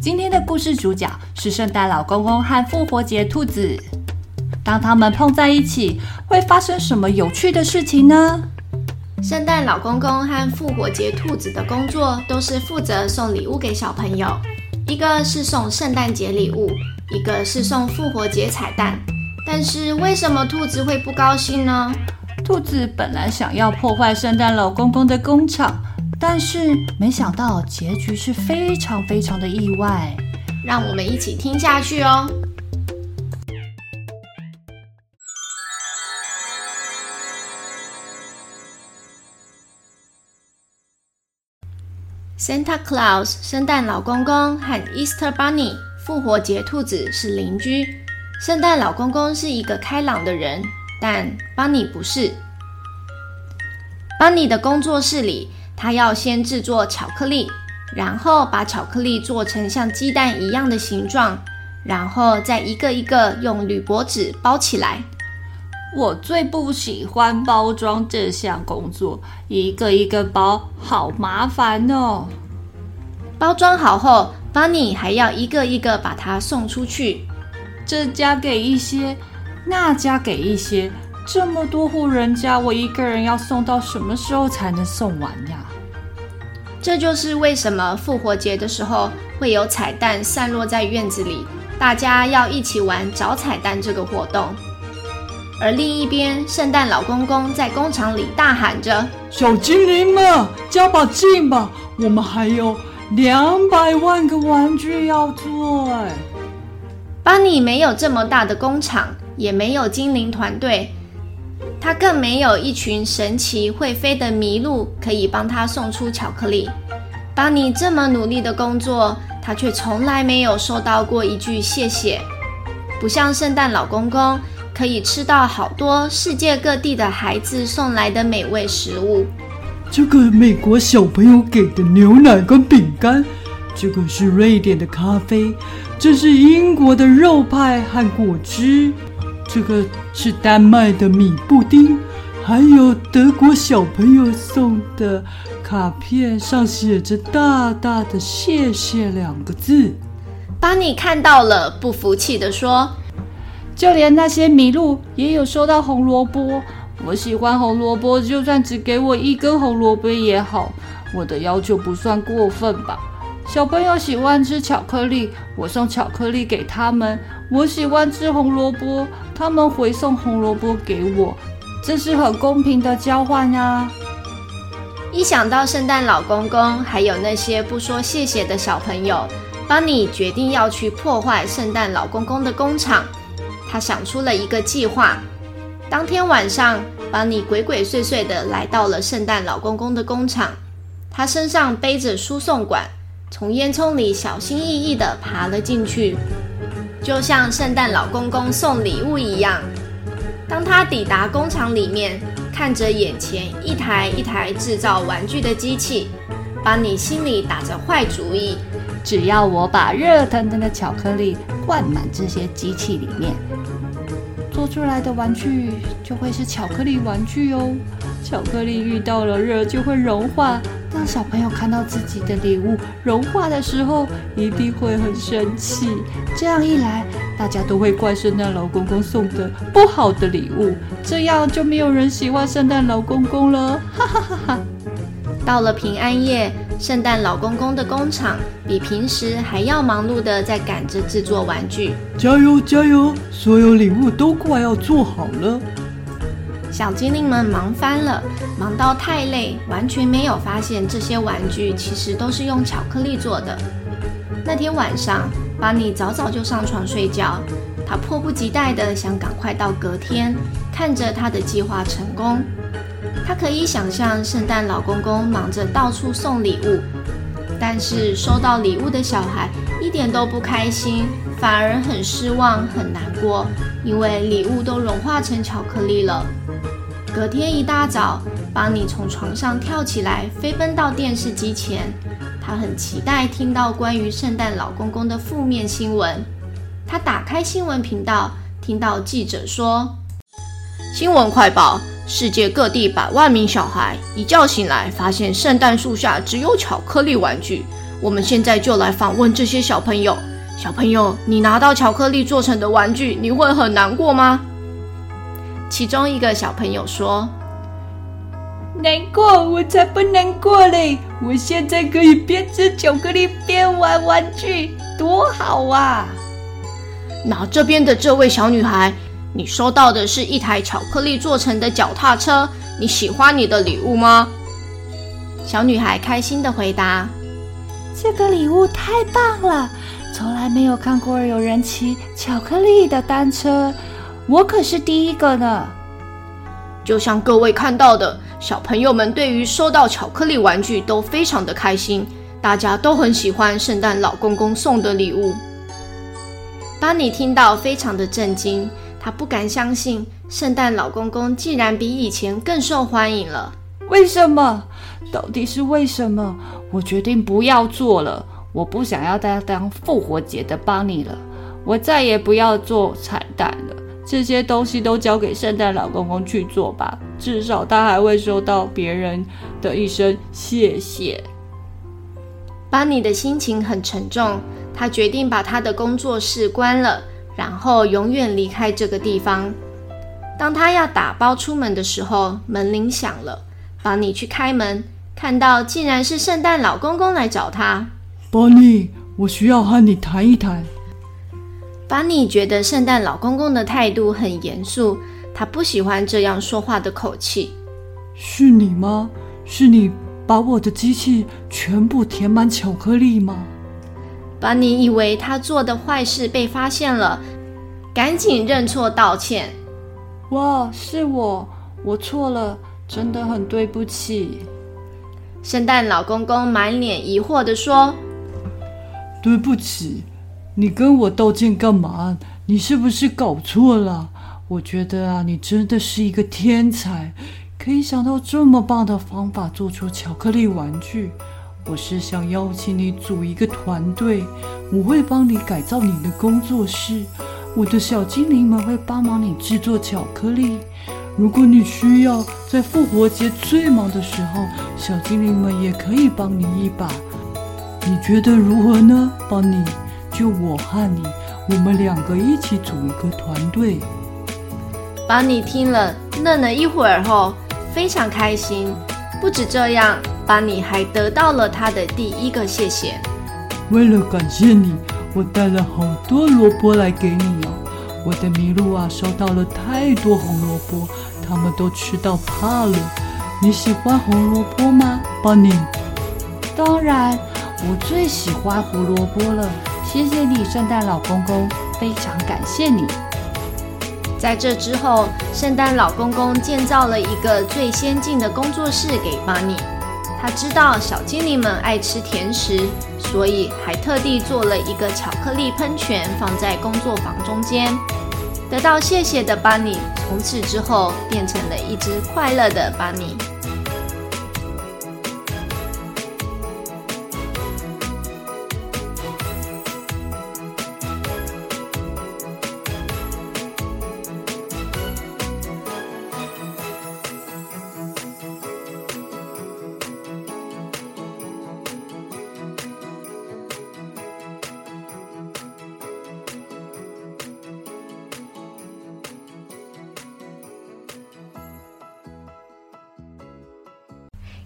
今天的故事主角是圣诞老公公和复活节兔子。当他们碰在一起，会发生什么有趣的事情呢？圣诞老公公和复活节兔子的工作都是负责送礼物给小朋友，一个是送圣诞节礼物，一个是送复活节彩蛋。但是为什么兔子会不高兴呢？兔子本来想要破坏圣诞老公公的工厂。但是没想到结局是非常非常的意外，让我们一起听下去哦。Santa Claus 圣诞老公公和 Easter Bunny 复活节兔子是邻居。圣诞老公公是一个开朗的人，但 Bunny 不是。Bunny 的工作室里。他要先制作巧克力，然后把巧克力做成像鸡蛋一样的形状，然后再一个一个用铝箔纸包起来。我最不喜欢包装这项工作，一个一个包，好麻烦哦。包装好后，Bunny 还要一个一个把它送出去，这家给一些，那家给一些。这么多户人家，我一个人要送到什么时候才能送完呀？这就是为什么复活节的时候会有彩蛋散落在院子里，大家要一起玩找彩蛋这个活动。而另一边，圣诞老公公在工厂里大喊着：“小精灵们，加把劲吧！我们还有两百万个玩具要做。”班尼没有这么大的工厂，也没有精灵团队。他更没有一群神奇会飞的麋鹿可以帮他送出巧克力。邦尼这么努力的工作，他却从来没有收到过一句谢谢。不像圣诞老公公可以吃到好多世界各地的孩子送来的美味食物。这个美国小朋友给的牛奶跟饼干，这个是瑞典的咖啡，这是英国的肉派和果汁。这个是丹麦的米布丁，还有德国小朋友送的卡片，上写着大大的“谢谢”两个字。邦尼看到了，不服气地说：“就连那些麋鹿也有收到红萝卜。我喜欢红萝卜，就算只给我一根红萝卜也好。我的要求不算过分吧？”小朋友喜欢吃巧克力，我送巧克力给他们；我喜欢吃红萝卜，他们回送红萝卜给我，这是很公平的交换呀。一想到圣诞老公公还有那些不说谢谢的小朋友，邦尼决定要去破坏圣诞老公公的工厂。他想出了一个计划。当天晚上，邦尼鬼鬼祟祟地来到了圣诞老公公的工厂，他身上背着输送管。从烟囱里小心翼翼地爬了进去，就像圣诞老公公送礼物一样。当他抵达工厂里面，看着眼前一台一台制造玩具的机器，把你心里打着坏主意：只要我把热腾腾的巧克力灌满这些机器里面，做出来的玩具就会是巧克力玩具哦。巧克力遇到了热就会融化。当小朋友看到自己的礼物融化的时候，一定会很生气。这样一来，大家都会怪圣诞老公公送的不好的礼物，这样就没有人喜欢圣诞老公公了。哈哈哈哈！到了平安夜，圣诞老公公的工厂比平时还要忙碌的在赶着制作玩具。加油，加油！所有礼物都快要做好了。小精灵们忙翻了，忙到太累，完全没有发现这些玩具其实都是用巧克力做的。那天晚上，邦尼早早就上床睡觉，他迫不及待地想赶快到隔天，看着他的计划成功。他可以想象圣诞老公公忙着到处送礼物，但是收到礼物的小孩一点都不开心，反而很失望、很难过，因为礼物都融化成巧克力了。隔天一大早，邦尼从床上跳起来，飞奔到电视机前。他很期待听到关于圣诞老公公的负面新闻。他打开新闻频道，听到记者说：“新闻快报：世界各地百万名小孩一觉醒来，发现圣诞树下只有巧克力玩具。我们现在就来访问这些小朋友。小朋友，你拿到巧克力做成的玩具，你会很难过吗？”其中一个小朋友说：“难过，我才不难过嘞！我现在可以边吃巧克力边玩玩具，多好啊！”那这边的这位小女孩，你收到的是一台巧克力做成的脚踏车，你喜欢你的礼物吗？小女孩开心的回答：“这个礼物太棒了，从来没有看过有人骑巧克力的单车，我可是第一个呢。”就像各位看到的，小朋友们对于收到巧克力玩具都非常的开心，大家都很喜欢圣诞老公公送的礼物。邦妮听到，非常的震惊，他不敢相信，圣诞老公公竟然比以前更受欢迎了。为什么？到底是为什么？我决定不要做了，我不想要再当复活节的邦尼了，我再也不要做彩蛋了。这些东西都交给圣诞老公公去做吧，至少他还会收到别人的一声谢谢。邦尼的心情很沉重。他决定把他的工作室关了，然后永远离开这个地方。当他要打包出门的时候，门铃响了。邦尼去开门，看到竟然是圣诞老公公来找他。邦尼，我需要和你谈一谈。邦妮觉得圣诞老公公的态度很严肃，他不喜欢这样说话的口气。是你吗？是你把我的机器全部填满巧克力吗？班尼以为他做的坏事被发现了，赶紧认错道歉。哇，是我，我错了，真的很对不起。圣诞老公公满脸疑惑地说：“对不起，你跟我道歉干嘛？你是不是搞错了？我觉得啊，你真的是一个天才，可以想到这么棒的方法做出巧克力玩具。”我是想邀请你组一个团队，我会帮你改造你的工作室，我的小精灵们会帮忙你制作巧克力。如果你需要在复活节最忙的时候，小精灵们也可以帮你一把。你觉得如何呢？邦妮，就我和你，我们两个一起组一个团队。邦尼听了，愣了一会儿后，非常开心。不止这样。邦尼还得到了他的第一个谢谢。为了感谢你，我带了好多萝卜来给你哦。我的麋鹿啊，收到了太多红萝卜，它们都吃到怕了。你喜欢红萝卜吗，邦尼？当然，我最喜欢胡萝卜了。谢谢你，圣诞老公公，非常感谢你。在这之后，圣诞老公公建造了一个最先进的工作室给邦尼。他知道小精灵们爱吃甜食，所以还特地做了一个巧克力喷泉放在工作坊中间。得到谢谢的邦尼，从此之后变成了一只快乐的邦尼。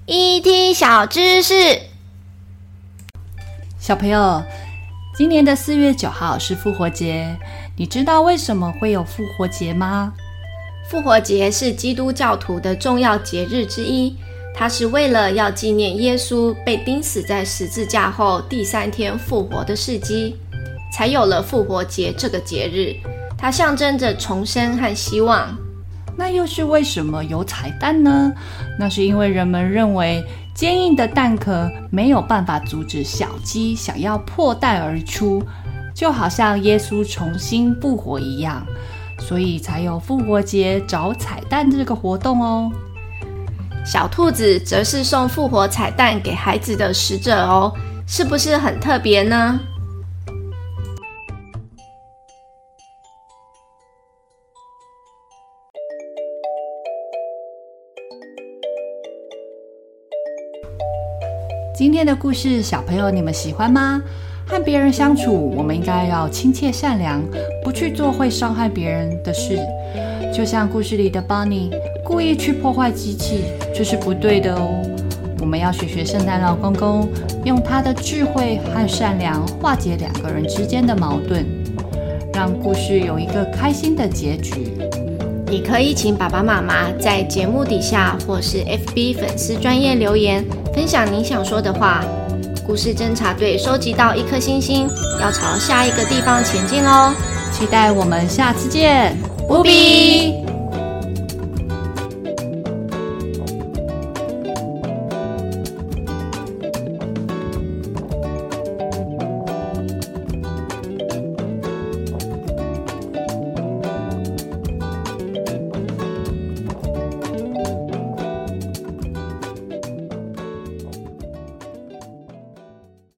ET 小知识，小朋友，今年的四月九号是复活节，你知道为什么会有复活节吗？复活节是基督教徒的重要节日之一，它是为了要纪念耶稣被钉死在十字架后第三天复活的事迹，才有了复活节这个节日。它象征着重生和希望。那又是为什么有彩蛋呢？那是因为人们认为坚硬的蛋壳没有办法阻止小鸡想要破蛋而出，就好像耶稣重新复活一样，所以才有复活节找彩蛋这个活动哦。小兔子则是送复活彩蛋给孩子的使者哦，是不是很特别呢？今天的故事，小朋友你们喜欢吗？和别人相处，我们应该要亲切善良，不去做会伤害别人的事。就像故事里的 Bunny，故意去破坏机器，这是不对的哦。我们要学学圣诞老公公，用他的智慧和善良化解两个人之间的矛盾，让故事有一个开心的结局。你可以请爸爸妈妈在节目底下或是 FB 粉丝专页留言，分享你想说的话。故事侦查队收集到一颗星星，要朝下一个地方前进哦！期待我们下次见，不比。